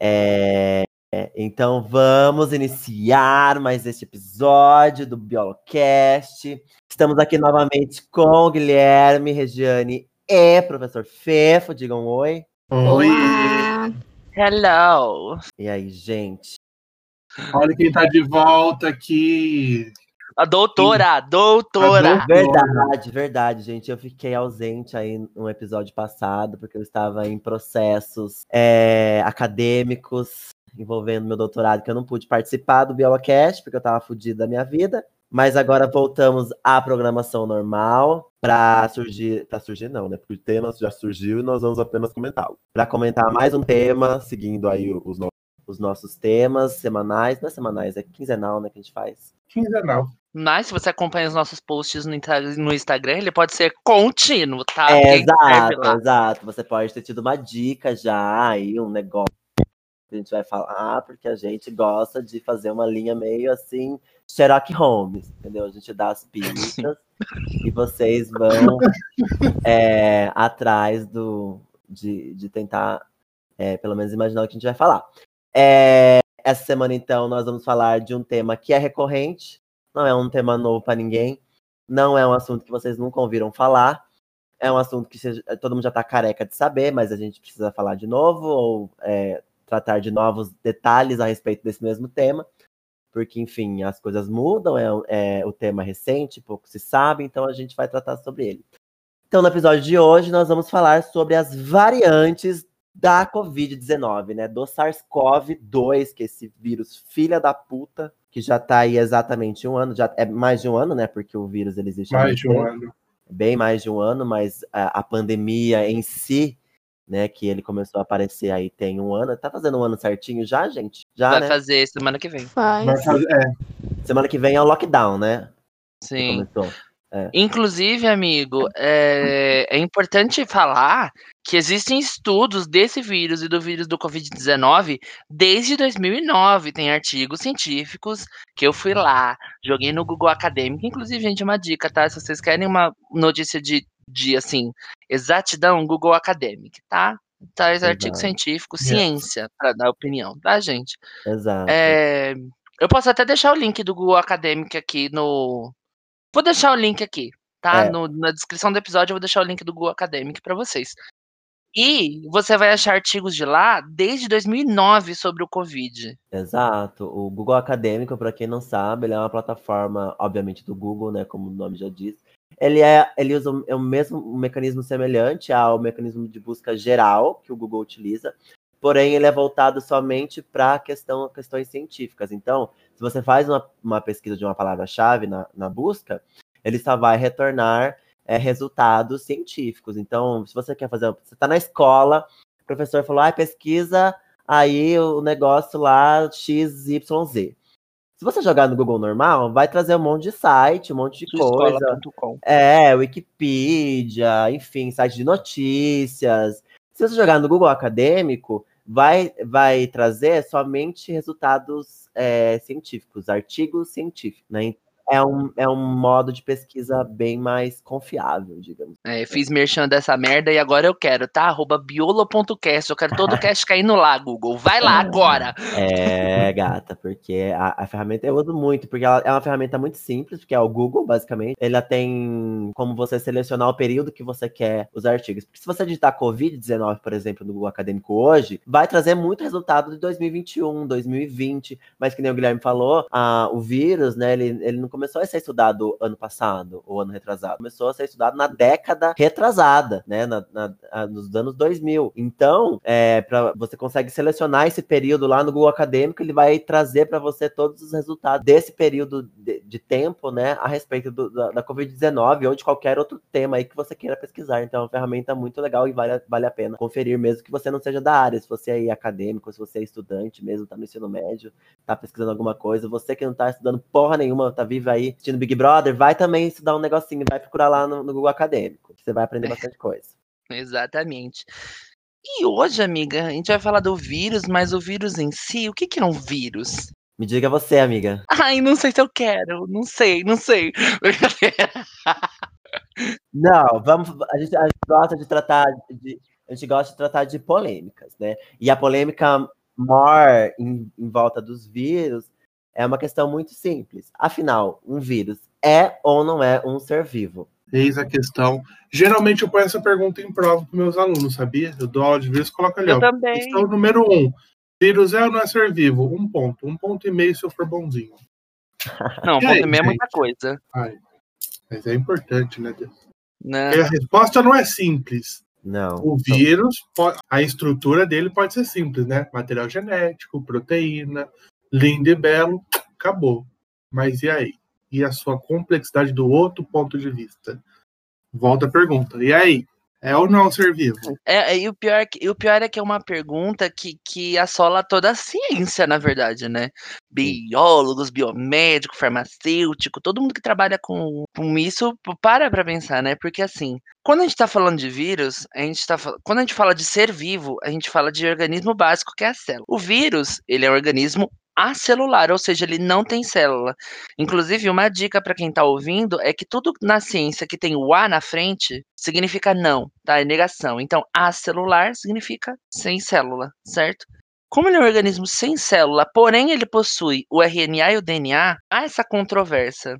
É, então vamos iniciar mais este episódio do Biolocast. Estamos aqui novamente com o Guilherme, Regiane e professor Fefo. Digam oi. Oi! Hello! E aí, gente? Olha quem tá de volta aqui. A doutora, a doutora. Verdade, verdade, gente. Eu fiquei ausente aí no episódio passado, porque eu estava em processos é, acadêmicos envolvendo meu doutorado, que eu não pude participar do Biolocast, porque eu estava fudido da minha vida. Mas agora voltamos à programação normal para surgir, para surgir não, né? Porque o tema já surgiu e nós vamos apenas comentá-lo. Para comentar mais um tema, seguindo aí os, no- os nossos temas semanais, não é semanais, é quinzenal, né, que a gente faz. Quinzenal. Mas se você acompanha os nossos posts no, no Instagram, ele pode ser contínuo, tá? É, exato, exato. Você pode ter tido uma dica já, aí um negócio que a gente vai falar, porque a gente gosta de fazer uma linha meio assim, Sherlock Holmes, entendeu? A gente dá as pistas e vocês vão é, atrás do, de, de tentar, é, pelo menos, imaginar o que a gente vai falar. É, essa semana, então, nós vamos falar de um tema que é recorrente, não é um tema novo para ninguém, não é um assunto que vocês nunca ouviram falar, é um assunto que todo mundo já está careca de saber, mas a gente precisa falar de novo ou é, tratar de novos detalhes a respeito desse mesmo tema, porque, enfim, as coisas mudam, é, é o tema recente, pouco se sabe, então a gente vai tratar sobre ele. Então, no episódio de hoje, nós vamos falar sobre as variantes da Covid-19, né? Do SARS-CoV-2, que é esse vírus filha da puta, que já tá aí exatamente um ano, já é mais de um ano, né? Porque o vírus ele existe Mais de um tempo ano. bem mais de um ano, mas a, a pandemia em si, né, que ele começou a aparecer aí tem um ano. Tá fazendo um ano certinho já, gente? Já, Vai né? fazer semana que vem. Vai Faz. fazer, é, Semana que vem é o lockdown, né? Sim. Começou. Inclusive, amigo, é, é importante falar que existem estudos desse vírus e do vírus do Covid-19 desde 2009. Tem artigos científicos que eu fui lá, joguei no Google Acadêmico. Inclusive, gente, uma dica, tá? Se vocês querem uma notícia de, de assim, exatidão, Google Academic, tá? Traz artigo Exato. científico, Yes. ciência, para dar opinião, tá, gente? Exato. É, eu posso até deixar o link do Google Academic aqui no. Vou deixar o link aqui, tá? É. No- na descrição do episódio eu vou deixar o link do Google Academic para vocês. E você vai achar artigos de lá desde 2009 sobre o Covid. Exato. O Google Acadêmico, para quem não sabe, ele é uma plataforma, obviamente, do Google, né? Como o nome já diz. Ele, é, ele usa é o mesmo um mecanismo semelhante ao mecanismo de busca geral que o Google utiliza, porém ele é voltado somente para questão, questões científicas. Então, se você faz uma, uma pesquisa de uma palavra-chave na, na busca, ele só vai retornar é, resultados científicos. Então, se você quer fazer, você está na escola, o professor falou, ah, pesquisa aí o negócio lá XYZ. Se você jogar no Google normal, vai trazer um monte de site, um monte de coisa. Suescola.com. É, Wikipedia, enfim, site de notícias. Se você jogar no Google Acadêmico, vai, vai trazer somente resultados é, científicos, artigos científicos, né? É um, é um modo de pesquisa bem mais confiável, digamos. É, fiz merchan dessa merda e agora eu quero, tá? Arroba biolo.cast. Eu quero todo o cast caindo lá, Google. Vai lá agora! É, gata, porque a, a ferramenta eu uso muito, porque ela é uma ferramenta muito simples, porque é o Google, basicamente. Ela tem como você selecionar o período que você quer os artigos. Porque se você digitar Covid-19, por exemplo, no Google Acadêmico hoje, vai trazer muito resultado de 2021, 2020. Mas que nem o Guilherme falou, a, o vírus, né, ele, ele não começou a ser estudado ano passado, ou ano retrasado. Começou a ser estudado na década retrasada, né, na, na- nos anos 2000. Então, é, pra, você consegue selecionar esse período lá no Google Acadêmico, ele vai trazer para você todos os resultados desse período de, de tempo, né, a respeito do- da, da Covid-19 ou de qualquer outro tema aí que você queira pesquisar. Então, é uma ferramenta muito legal e vale, vale a pena conferir, mesmo que você não seja da área. Se você é acadêmico, se você é estudante mesmo, tá no ensino médio, tá pesquisando alguma coisa, você que não tá estudando porra nenhuma, tá vivo aí assistindo Big Brother, vai também estudar um negocinho, vai procurar lá no, no Google Acadêmico. Você vai aprender bastante coisa. Exatamente. E hoje, amiga, a gente vai falar do vírus, mas o vírus em si, o que, que é um vírus? Me diga você, amiga. Ai, não sei se eu quero, não sei, não sei. Não, vamos. A gente, a gente gosta de tratar de. A gente gosta de tratar de polêmicas, né? E a polêmica more em, em volta dos vírus é uma questão muito simples. Afinal, um vírus é ou não é um ser vivo? Eis a questão. Geralmente eu ponho essa pergunta em prova para meus alunos, sabia? Eu dou aula de vírus e coloco ali. Eu ó, também. Questão número um. Vírus é ou não é ser vivo? Um ponto. Um ponto e meio se eu for bonzinho. Não, aí, ponto e meio é muita coisa. Ai, mas é importante, né? Né? Porque a resposta não é simples. Não. O vírus, a estrutura dele pode ser simples, né? Material genético, proteína, lindo e belo, acabou. Mas e aí? E a sua complexidade do outro ponto de vista? Volta a pergunta. E aí? É ou não ser vivo? É, é, e, o pior, é que- e o pior é que é uma pergunta que, que assola toda a ciência, na verdade, né? Biólogos, biomédico, farmacêutico, todo mundo que trabalha com, com isso para pra pensar, né? Porque assim, quando a gente tá falando de vírus, a gente tá, quando a gente fala de ser vivo, a gente fala de organismo básico que é a célula. O vírus, ele é um organismo acelular, ou seja, ele não tem célula. Inclusive, uma dica para quem tá ouvindo é que tudo na ciência que tem o A na frente significa não, tá? É negação. Então, acelular significa sem célula, certo? Como ele é um organismo sem célula, porém ele possui o RNA e o DNA, há essa controvérsia.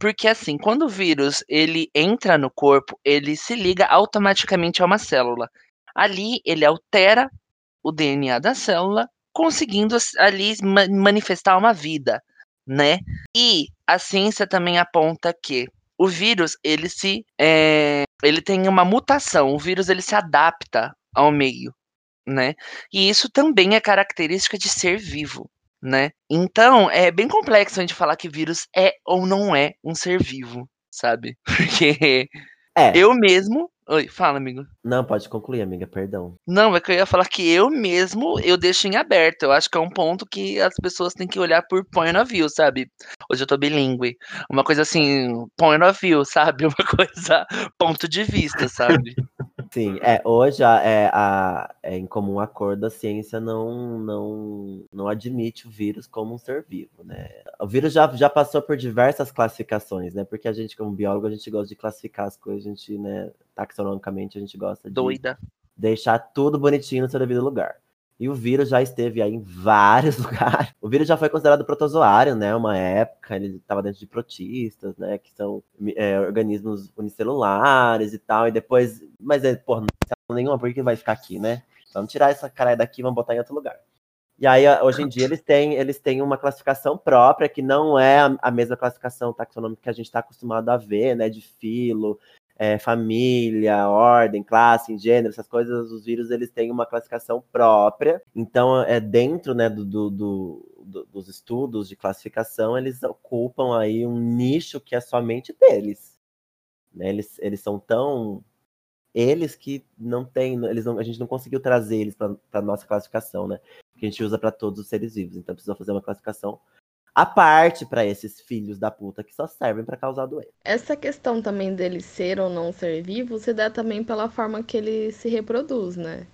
Porque assim, quando o vírus ele entra no corpo, ele se liga automaticamente a uma célula. Ali ele altera o DNA da célula, conseguindo ali ma- manifestar uma vida, né? E a ciência também aponta que o vírus ele se é, ele tem uma mutação, o vírus ele se adapta ao meio, né? E isso também é característica de ser vivo, né? Então, é bem complexo a gente falar que vírus é ou não é um ser vivo, sabe? Porque É. eu mesmo. Oi, fala, amigo. Não, pode concluir, amiga, perdão. Não, é que eu ia falar que eu mesmo eu deixo em aberto. Eu acho que é um ponto que as pessoas têm que olhar por point of view, sabe? Hoje eu tô bilíngue. Uma coisa assim, point of view, sabe? Uma coisa, ponto de vista, sabe? Sim, é, hoje a- é, a- é em comum acordo a ciência não, não, não admite o vírus como um ser vivo, né? O vírus já, já passou por diversas classificações, né? Porque a gente, como biólogo, a gente gosta de classificar as coisas, a gente, né, taxonomicamente, a gente gosta de Doida. deixar tudo bonitinho no seu devido lugar. E o vírus já esteve aí em vários lugares. O vírus já foi considerado protozoário, né? Uma época, ele estava dentro de protistas, né? Que são é, organismos unicelulares e tal. E depois, mas é, porra, não tem célula nenhuma, por que vai ficar aqui, né? Vamos tirar essa cara daqui e vamos botar em outro lugar. E aí, hoje em dia, eles têm, eles têm uma classificação própria, que não é a, a mesma classificação taxonômica que a gente está acostumado a ver, né? De filo, é, família, ordem, classe, gênero, essas coisas, os vírus eles têm uma classificação própria. Então, é dentro né, do, do, do, do, dos estudos de classificação, eles ocupam aí um nicho que é somente deles. Né? Eles, eles são tão eles que não tem, eles não, a gente não conseguiu trazer eles para a nossa classificação, né? Que a gente usa para todos os seres vivos. Então precisa fazer uma classificação à parte para esses filhos da puta que só servem para causar doença. Essa questão também dele ser ou não ser vivo se dá também pela forma que ele se reproduz, né?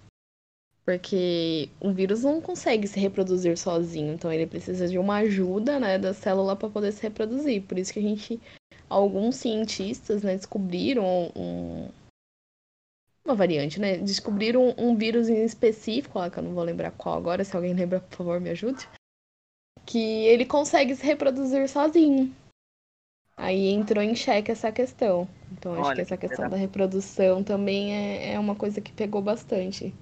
Porque um vírus não consegue se reproduzir sozinho, então ele precisa de uma ajuda, né, da célula para poder se reproduzir. Por isso que a gente, alguns cientistas, né, descobriram um, uma variante, né? Descobriram um, um vírus em específico, lá que eu não vou lembrar qual agora, se alguém lembra, por favor, me ajude. Que ele consegue se reproduzir sozinho. Aí entrou em xeque essa questão. Então acho Olha, que essa que questão legal. da reprodução também é, é uma coisa que pegou bastante.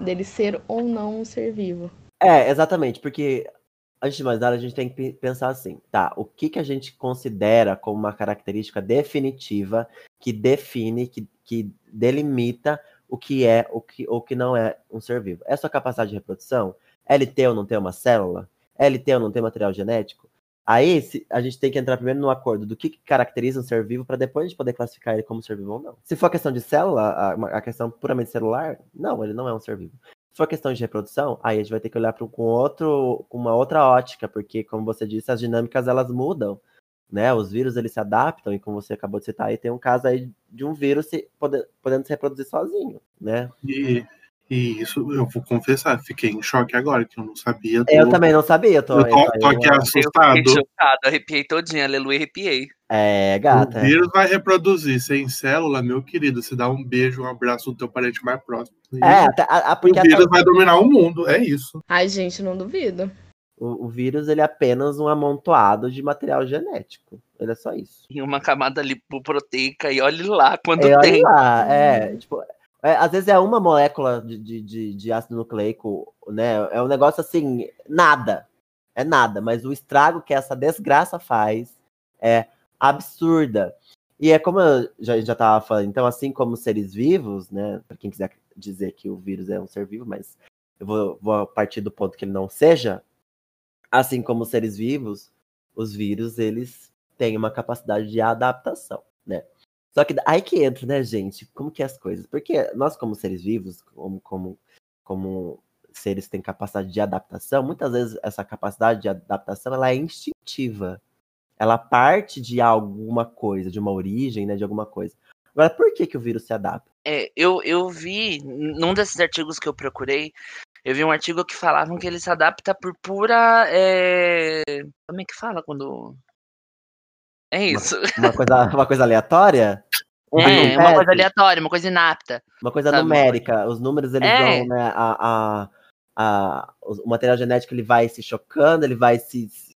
Dele ser ou não um ser vivo. É, exatamente, porque antes de mais nada a gente tem que pe- pensar assim, tá? O que, que a gente considera como uma característica definitiva que define, que, que delimita o que é o que, ou que não é um ser vivo? É sua capacidade de reprodução? É ele ter ou não ter uma célula? Ele ter ou não ter material genético? Aí a gente tem que entrar primeiro no acordo do que, que caracteriza um ser vivo para depois a gente poder classificar ele como ser vivo ou não. Se for questão de célula, a, a questão puramente celular, não, ele não é um ser vivo. Se for questão de reprodução, aí a gente vai ter que olhar com outro, com uma outra ótica, porque como você disse, as dinâmicas elas mudam, né? Os vírus eles se adaptam e como você acabou de citar, aí tem um caso aí de um vírus se, pode- podendo se reproduzir sozinho, né? E, e isso eu vou confessar, fiquei em choque agora, que eu não sabia. do- Eu também não sabia, eu tô, Eu tô, tô eu- aqui eu- Eu assustado. fiquei chocado, arrepiei todinha, aleluia, arrepiei. É, gata. O vírus vai reproduzir sem célula, meu querido. Você dá um beijo, um abraço no teu parente mais próximo. É, a, a, o porque vírus até- vai dominar o mundo, é isso. Ai, gente, não duvido. o, o vírus ele é apenas um amontoado de material genético. Ele é só isso. Em uma camada lipoproteica e olhe lá quanto É, olha tem. lá, é, tipo, é, às vezes é uma molécula de, de, de, ácido nucleico, né? É um negócio assim, nada. É nada, mas o estrago que essa desgraça faz é absurda. E é como eu já, já falando, então, assim como seres vivos, né? Pra quem quiser dizer que o vírus é um ser vivo, mas eu vou, vou partir do ponto que ele não seja. Assim como seres vivos, os vírus, eles têm uma capacidade de adaptação, né? Só que aí que entra, né, gente? Como que é as coisas? Porque nós, como seres vivos, como, como, como seres que têm capacidade de adaptação, muitas vezes essa capacidade de adaptação ela é instintiva. Ela parte de alguma coisa, de uma origem, né, de alguma coisa. Agora, por que, que o vírus se adapta? É, eu, eu vi, num desses artigos que eu procurei, eu vi um artigo que falavam que ele se adapta por pura. é, Como é que fala quando. É isso. Uma coisa, uma coisa aleatória? É, uma coisa aleatória, uma coisa inapta. Uma coisa Sabe, uma numérica. Os números, eles É. vão, né, a, a, a, o material genético, ele vai se chocando, ele vai se... se-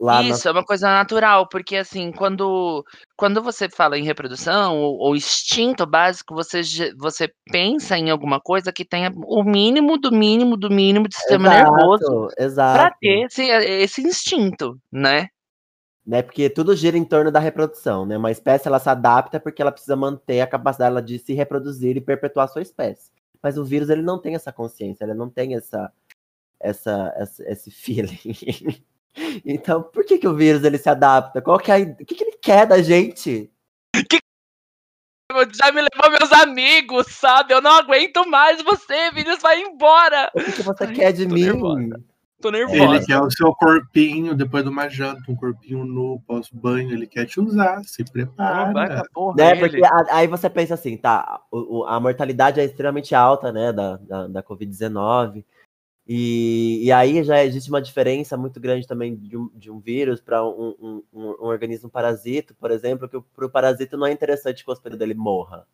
lá na- Isso, é uma coisa natural, porque assim, quando, quando você fala em reprodução ou, ou instinto básico, você, você pensa em alguma coisa que tenha o mínimo do mínimo do mínimo de sistema nervoso Exato. para ter esse, esse instinto, né? Né? Porque tudo gira em torno da reprodução, né? Uma espécie ela se adapta porque ela precisa manter a capacidade dela de se reproduzir e perpetuar a sua espécie. Mas o vírus ele não tem essa consciência, ele não tem essa, essa, essa esse feeling. então, por que, que o vírus ele se adapta? Qual que é a, o que, que ele quer da gente? Já me levou meus amigos, sabe? Eu não aguento mais você, Vinícius, vai embora. O que, que você Ai, quer de mim? nervosa. Tô Ele nervosa. quer o seu corpinho depois de uma janta, um corpinho nu, pós-banho. Ele quer te usar, se vai prepara. a porra, Né? ele. Porque a- aí você pensa assim, tá? o- o- a mortalidade é extremamente alta, né? Da, da, da Covid-19. E, e aí já existe uma diferença muito grande também de um, de um vírus para um, um, um, um organismo parasito, por exemplo, que para o parasito não é interessante que o hospedeiro dele morra.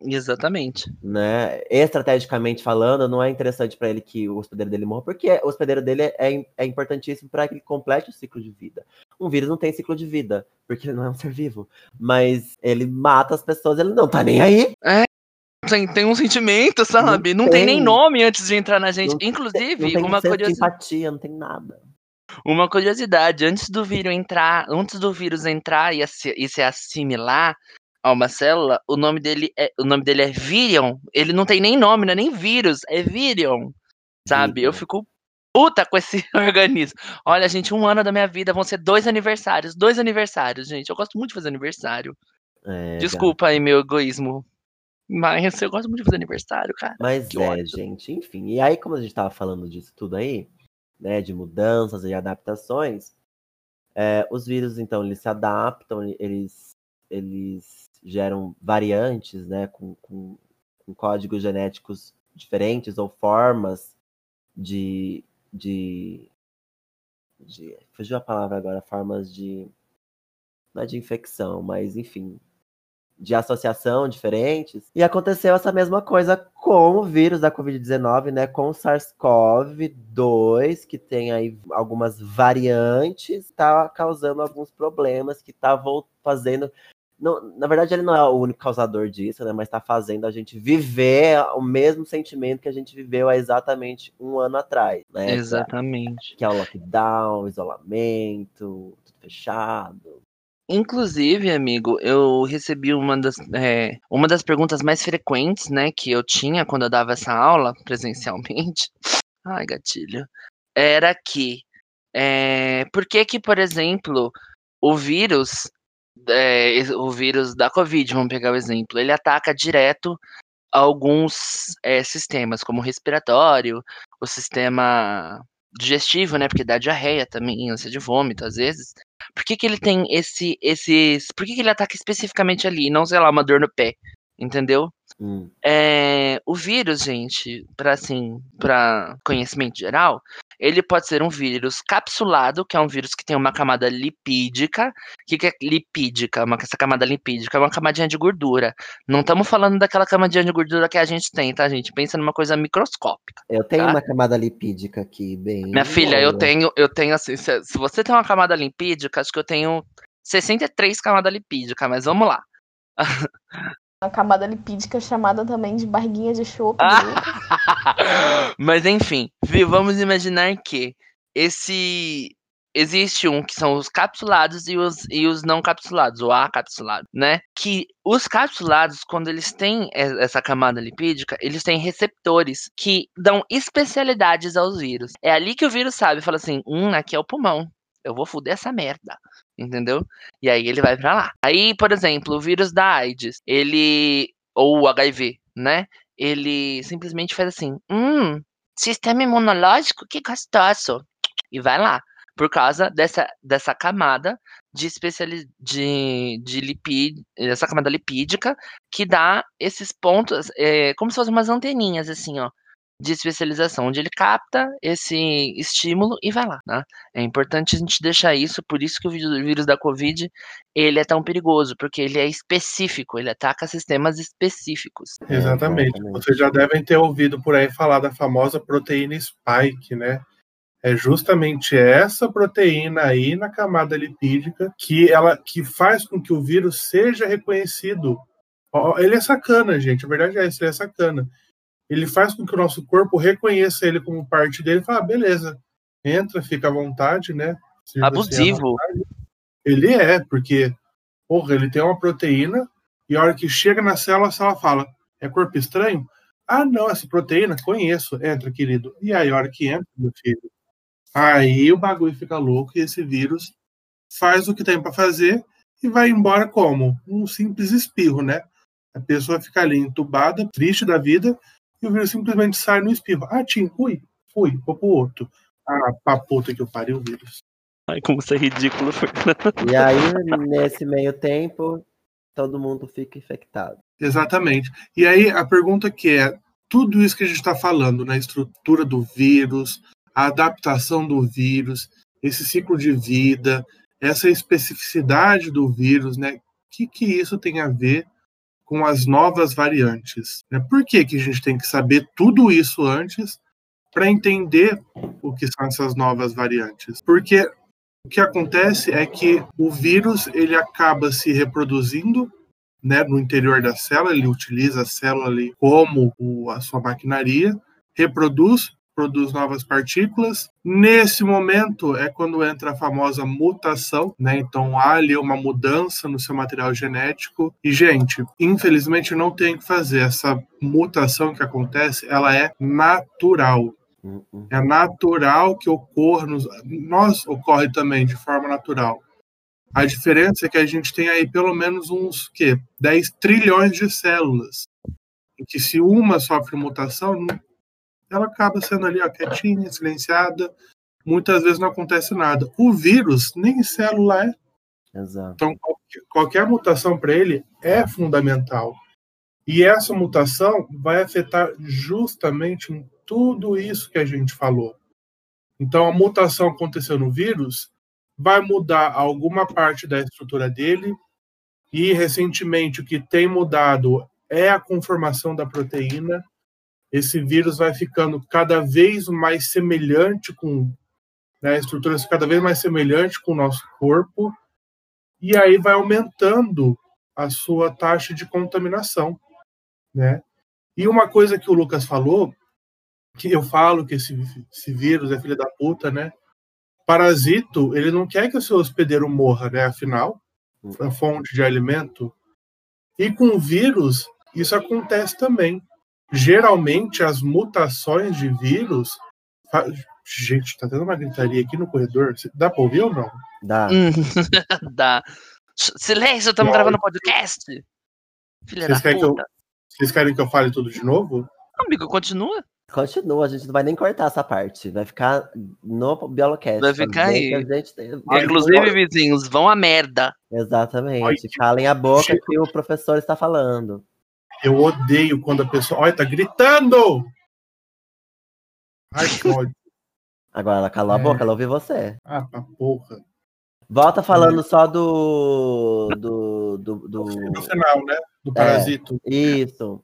Exatamente. Né? Estrategicamente falando, não é interessante para ele que o hospedeiro dele morra, porque o hospedeiro dele é, é importantíssimo para que ele complete o ciclo de vida. Um vírus não tem ciclo de vida, porque ele não é um ser vivo. Mas ele mata as pessoas, ele não tá nem aí. Tem, tem um sentimento, sabe? Não, tem. tem. nem nome antes de entrar na gente. Não tem- Inclusive, Não tem uma, senso de curiosi- empatia, não tem nada. uma curiosidade, antes do vírus entrar, antes do vírus entrar e, assi- e se assimilar a uma célula, o nome dele é, o nome dele é virion. Ele não tem nem nome, não é nem vírus, é virion. Sabe? Eu fico puta com esse organismo. Olha, gente, um ano da minha vida vão ser dois aniversários, dois aniversários, gente. Eu gosto muito de fazer aniversário. É, Desculpa aí meu egoísmo. Mas eu gosto muito de fazer aniversário, cara. Mas Que é, ódio. gente, enfim. E aí, como a gente tava falando disso tudo aí, né, de mudanças e adaptações, é, os vírus, então, eles se adaptam, eles, eles geram variantes, né, com, com, com códigos genéticos diferentes ou formas de, de, de. Fugiu a palavra agora, formas de. Não é de infecção, mas enfim, de associação diferentes. E aconteceu essa mesma coisa com o vírus da Covid-19, né? Com o SARS-CoV-2, que tem aí algumas variantes, tá causando alguns problemas, que tá fazendo. Não, na verdade, ele não é o único causador disso, né? Mas tá fazendo a gente viver o mesmo sentimento que a gente viveu há exatamente um ano atrás, né? Exatamente. Que é o lockdown, o isolamento, tudo fechado. Inclusive, amigo, eu recebi uma das, é, uma das perguntas mais frequentes, né, que eu tinha quando eu dava essa aula presencialmente. Ai, gatilho. Era que, é, por que que, por exemplo, o vírus, é, o vírus da Covid, vamos pegar o exemplo, ele ataca direto alguns é, sistemas, como o respiratório, o sistema digestivo, né, porque dá diarreia também, ânsia de vômito, às vezes. Por que, que ele tem esse, esses. Por que, que ele ataca especificamente ali, e não, sei lá, uma dor no pé? Entendeu? Hum. É, o vírus, gente, para assim, para conhecimento geral, ele pode ser um vírus capsulado, que é um vírus que tem uma camada lipídica. O que, que é lipídica? Uma, essa camada lipídica é uma camadinha de gordura. Não estamos falando daquela camadinha de gordura que a gente tem, tá, gente? Pensa numa coisa microscópica. Eu tenho Tá. uma camada lipídica aqui, bem. Minha filha, eu tenho, eu tenho assim, se, se você tem uma camada lipídica, acho que eu tenho 63 camadas lipídicas, mas vamos lá. Uma camada lipídica chamada também de barriguinha de chope. Ah! viu? Mas enfim, vamos imaginar que esse existe um que são os capsulados e os, e os não capsulados, o acapsulado, né? Que os capsulados, quando eles têm essa camada lipídica, eles têm receptores que dão especialidades aos vírus. É ali que o vírus sabe, fala assim, hum, aqui é o pulmão. Eu vou foder essa merda. Entendeu? E aí ele vai pra lá. Aí, por exemplo, o vírus da AIDS, ele. Ou o HIV, né? Ele simplesmente faz assim: hum, sistema imunológico, que gostoso. E vai lá. Por causa dessa, dessa camada de especiali de, de lipid, essa camada lipídica que dá esses pontos, é, como se fossem umas anteninhas, assim, ó, de especialização, onde ele capta esse estímulo e vai lá, né? É importante a gente deixar isso, por isso que o vírus, da Covid, ele é tão perigoso, porque ele é específico, ele ataca sistemas específicos. Exatamente. exatamente. Vocês já devem ter ouvido por aí falar da famosa proteína spike, né? É justamente essa proteína aí na camada lipídica que ela que faz com que o vírus seja reconhecido. Ele é sacana, gente. A verdade é essa, ele é sacana. Ele faz com que o nosso corpo reconheça ele como parte dele e fala, ah, beleza, entra, fica à vontade, né? Abusivo. vontade. Ele é, porque, porra, ele tem uma proteína e a hora que chega na célula, a célula fala, é corpo estranho? Ah, não, essa proteína, conheço. Entra, querido. E aí, a hora que entra, meu filho, aí o bagulho fica louco e esse vírus faz o que tem para fazer e vai embora como? Um simples espirro, né? A pessoa fica ali entubada, triste da vida, e o vírus simplesmente sai no espirro. Ah, Tim, fui, fui, vou pro outro. Ah, pra puta que eu pariu o vírus. Ai, como isso é ridículo, Fernando. E aí, nesse meio tempo, todo mundo fica infectado. Exatamente. E aí a pergunta que é, tudo isso que a gente está falando, na estrutura do vírus, a adaptação do vírus, esse ciclo de vida, essa especificidade do vírus, né? O que, que isso tem a ver com as novas variantes? né? Por que, que a gente tem que saber tudo isso antes para entender o que são essas novas variantes? Porque o que acontece é que o vírus ele acaba se reproduzindo né, no interior da célula, ele utiliza a célula ali como a sua maquinaria, reproduz, produz novas partículas. Nesse momento é quando entra a famosa mutação, né? Então há ali uma mudança no seu material genético. E, gente, infelizmente não tem o que fazer. Essa mutação que acontece, ela é natural. Hum, hum. É natural que ocorra, nos, nós ocorre também de forma natural. A diferença é que a gente tem aí pelo menos uns que 10 trilhões de células. Em que se uma sofre mutação, ela acaba sendo ali ó, quietinha, silenciada. Muitas vezes não acontece nada. O vírus nem célula é. Exato. Então, qualquer, mutação para ele é fundamental. E essa mutação vai afetar justamente em tudo isso que a gente falou. Então, a mutação aconteceu no vírus vai mudar alguma parte da estrutura dele, e recentemente o que tem mudado é a conformação da proteína. Esse vírus vai ficando cada vez mais semelhante com né, a estrutura cada vez mais semelhante com o nosso corpo e aí vai aumentando a sua taxa de contaminação, né? E uma coisa que o Lucas falou, que eu falo que esse, esse vírus é filho da puta, né? Parasito, ele não quer que o seu hospedeiro morra, né? Afinal, é fonte de alimento. E com vírus, isso acontece também. Geralmente, as mutações de vírus. fa- Gente, tá tendo uma gritaria aqui no corredor. Dá pra ouvir ou não? Dá. Hum, Dá. Silêncio, estamos gravando podcast. Filha Vocês da querem que eu- puta. Vocês querem que eu fale tudo de novo? Amigo, continua. Continua, a gente não vai nem cortar essa parte. Vai ficar no Biolocast. Vai ficar aí. gente Ai, Inclusive, vizinhos, vão a merda. Exatamente. Ai, Calem a boca que o professor está falando. Eu odeio quando a pessoa. Olha, tá gritando! Ai. Agora ela calou a É. boca, ela ouviu você. Ah, pra porra. Volta falando só do. do. do. do- No final, né? Do parasito. Isso.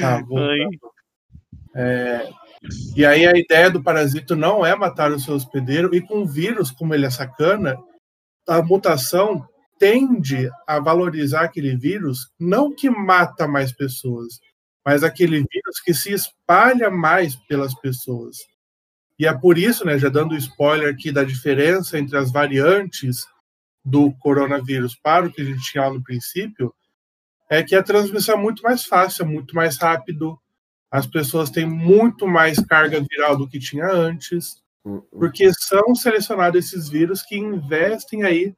Tá, voltando. É, e aí a ideia do parasito não é matar o seu hospedeiro, e com o vírus, como ele é sacana, a mutação tende a valorizar aquele vírus, não que mata mais pessoas, mas aquele vírus que se espalha mais pelas pessoas. E é por isso, né, já dando spoiler aqui da diferença entre as variantes do coronavírus para o que a gente tinha no princípio, é que a transmissão é muito mais fácil, é muito mais rápido, as pessoas têm muito mais carga viral do que tinha antes, Hum, hum. porque são selecionados esses vírus que investem aí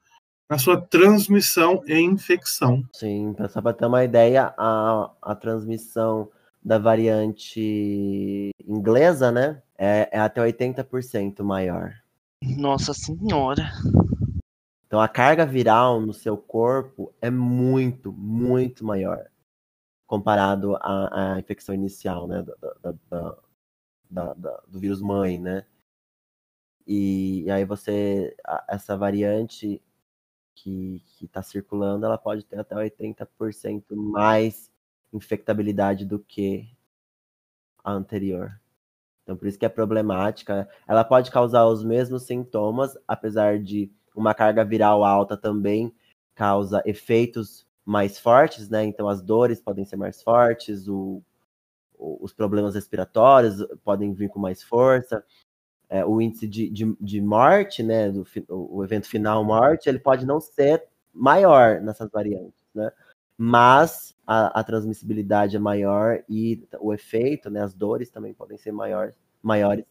na sua transmissão e infecção. Sim, só para ter uma ideia, a, a transmissão da variante inglesa, né? É, é até 80% maior. Nossa senhora. Então a carga viral no seu corpo é muito, muito maior comparado à, à infecção inicial, né? Da, da- da- da- da- do vírus mãe, né? E, e aí você, a- essa variante que está circulando, ela pode ter até 80% mais infectabilidade do que a anterior. Então por isso que é problemática. Ela pode causar os mesmos sintomas, apesar de uma carga viral alta também causa efeitos mais fortes, né? Então as dores podem ser mais fortes, o- os problemas respiratórios podem vir com mais força. É, o índice de, de, de morte, né? Do, o evento final morte, ele pode não ser maior nessas variantes, né? Mas a, a transmissibilidade é maior e o efeito, né? As dores também podem ser maior, maiores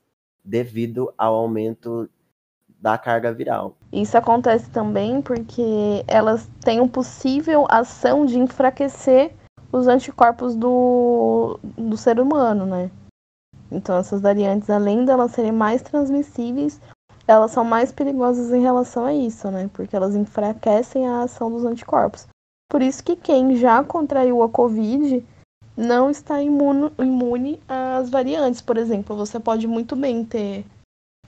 devido ao aumento da carga viral. Isso acontece também porque elas têm um possível ação de enfraquecer os anticorpos do, do ser humano, né? Então essas variantes, além de elas serem mais transmissíveis, elas são mais perigosas em relação a isso, né? Porque elas enfraquecem a ação dos anticorpos. Por isso que quem já contraiu a Covid não está imuno, imune às variantes. Por exemplo, você pode muito bem ter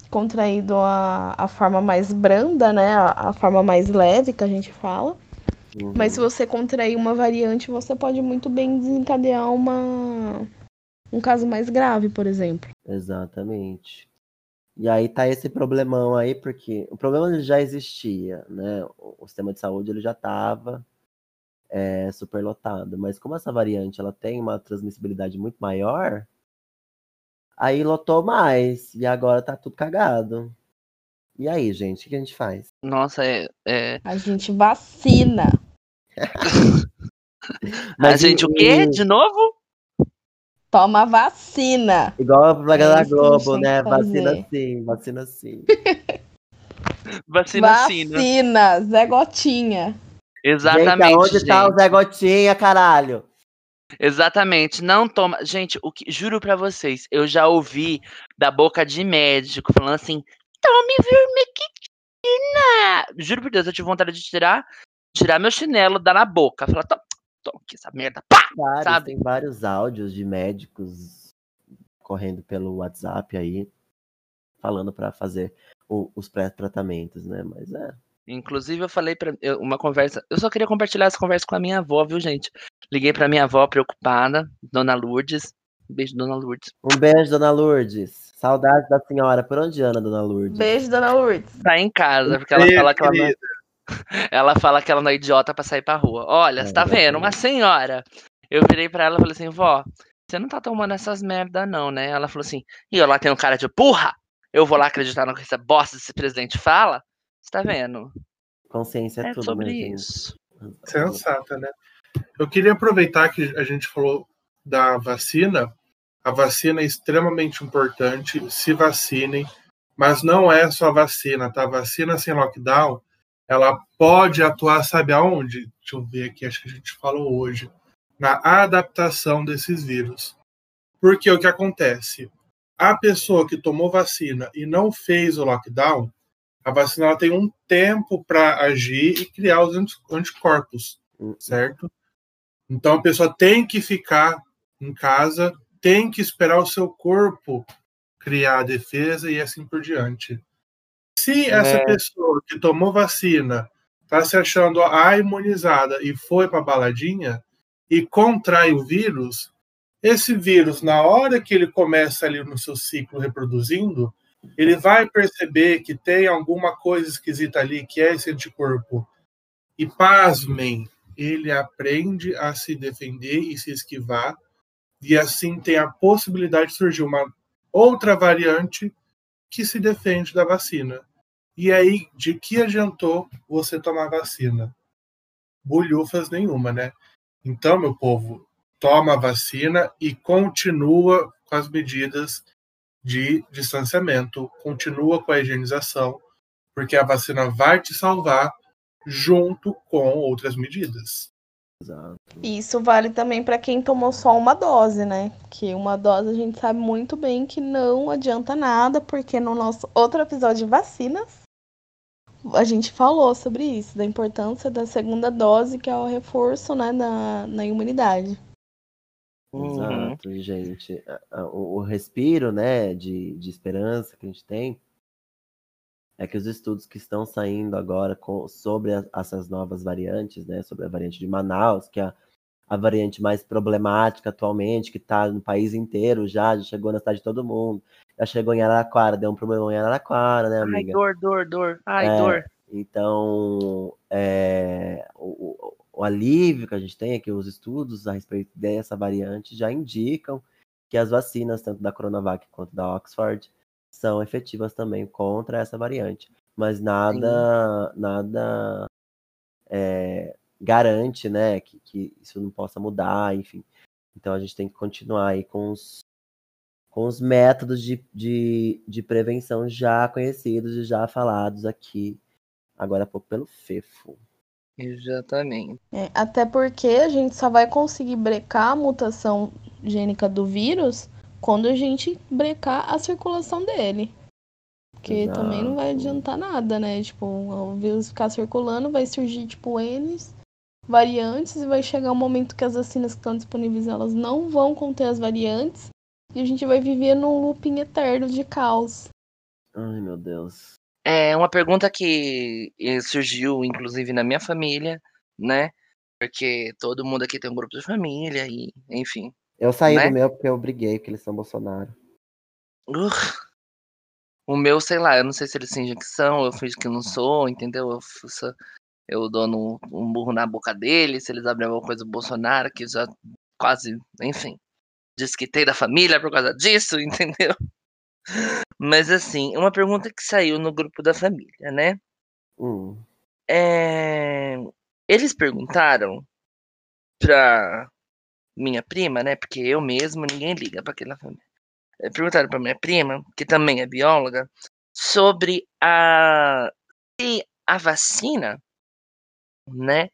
contraído a, a forma mais branda, né? A, a forma mais leve que a gente fala. Uhum. Mas se você contrair uma variante, você pode muito bem desencadear uma um caso mais grave, por exemplo. Exatamente. E aí tá esse problemão aí, porque o problema ele já existia, né? O, sistema de saúde ele já estava superlotado, mas como essa variante ela tem uma transmissibilidade muito maior, aí lotou mais e agora tá tudo cagado. E aí, gente, o que a gente faz? Nossa, é. é... A gente vacina. A Mas gente, e- o quê? De novo? Toma vacina. Igual a propaganda É da Globo, né? Vacina fazer. sim, vacina sim. Vacina sim, né? Vacina, Zé Gotinha. Exatamente. gente, aonde gente. tá o Zé Gotinha, caralho? Exatamente, não toma. Gente, o que juro pra vocês, eu já ouvi da boca de médico falando assim: tome vermectina. Juro por Deus, eu tive vontade de tirar, tirar meu chinelo, dar na boca. Falar, toma, aqui essa merda. Pá! Vários, Sabe? Tem vários áudios de médicos correndo pelo WhatsApp aí, falando pra fazer o- os pré-tratamentos, né? Mas é. Inclusive, eu falei pra eu- uma conversa. Eu só queria compartilhar essa conversa com a minha avó, viu, gente? Liguei pra minha avó preocupada, Dona Lourdes. Um beijo, Dona Lourdes. Um beijo, dona Lourdes. Saudades da senhora. Por onde anda, dona Lourdes? Beijo, dona Lourdes. Tá em casa, porque ela fala que ela não querida. Ela fala que ela não é idiota pra sair pra rua. Olha, É, você tá vendo? Uma senhora. Eu virei pra ela e falei assim, vó, você não tá tomando essas merda não, né? Ela falou assim, e eu lá tenho um cara de burra? Eu vou lá acreditar no que essa bosta desse presidente fala? Você tá vendo? Consciência é, É tudo, sobre isso. Sensata, né? Eu queria aproveitar que a gente falou da vacina. A vacina é extremamente importante. Se vacinem, mas não é só vacina, tá? Vacina sem lockdown, ela pode atuar, sabe aonde? Deixa eu ver aqui, acho que a gente falou hoje. Na adaptação desses vírus. Porque o que acontece? A pessoa que tomou vacina e não fez o lockdown, a vacina ela tem um tempo para agir e criar os anti- anticorpos Hum. certo? Então a pessoa tem que ficar em casa, tem que esperar o seu corpo criar a defesa e assim por diante. Se essa É. pessoa que tomou vacina está se achando a imunizada e foi para baladinha e contrai o vírus, esse vírus, na hora que ele começa ali no seu ciclo reproduzindo, ele vai perceber que tem alguma coisa esquisita ali, que é esse anticorpo. E pasmem, ele aprende a se defender e se esquivar, e assim tem a possibilidade de surgir uma outra variante que se defende da vacina. E aí, de que adiantou você tomar vacina? Bulhufas nenhuma, né? Então, meu povo, toma a vacina e continua com as medidas de distanciamento, continua com a higienização, porque a vacina vai te salvar junto com outras medidas. Exato. E Isso vale também para quem tomou só uma dose, né? Que uma dose a gente sabe muito bem que não adianta nada, porque no nosso outro episódio de vacinas a gente falou sobre isso, da importância da segunda dose, que é o reforço, né, na, na imunidade. Uhum. Exato, gente. A- a- O, o respiro, né, de, de esperança que a gente tem é que os estudos que estão saindo agora com- sobre a- essas novas variantes, né, sobre a variante de Manaus, que é a, a variante mais problemática atualmente, que está no país inteiro já, já chegou na cidade de todo mundo, já chegou em Araraquara, deu um problema em Araraquara, né, Ai, amiga? dor, dor, dor. Ai, É. dor. Então, é, o, o- alívio que a gente tem é que os estudos a respeito dessa variante já indicam que as vacinas, tanto da Coronavac quanto da Oxford, são efetivas também contra essa variante. Mas nada, nada é, garante, né, que, que isso não possa mudar, enfim. Então a gente tem que continuar aí com os, com os métodos de, de, de prevenção já conhecidos e já falados aqui agora há pouco pelo FEFO. Exatamente. É, até porque a gente só vai conseguir brecar a mutação gênica do vírus quando a gente brecar a circulação dele. Porque também não vai Exato. adiantar nada, né? Tipo, o vírus ficar circulando, vai surgir, tipo, N variantes e vai chegar um momento que as vacinas que estão disponíveis, elas não vão conter as variantes e a gente vai viver num looping eterno de caos. Ai, meu Deus. É uma pergunta que eh, surgiu, inclusive, na minha família, né? Porque todo mundo aqui tem um grupo de família e, enfim. Eu saí Né? do meu porque eu briguei, porque eles são Bolsonaro. Ugh. O meu, sei lá, eu não sei se eles fingem que são, eu fingo que não sou, entendeu? Eu, eu dou no- um burro na boca deles, se eles abrem alguma coisa do Bolsonaro, que já quase, enfim, desquitei da família por causa disso, entendeu? Mas assim, uma pergunta que saiu no grupo da família, né? Hum, É, Eles perguntaram pra minha prima, né? Porque eu mesmo, ninguém liga pra aquela família. Eh, Perguntaram pra minha prima, que também é bióloga, sobre a se a vacina, né?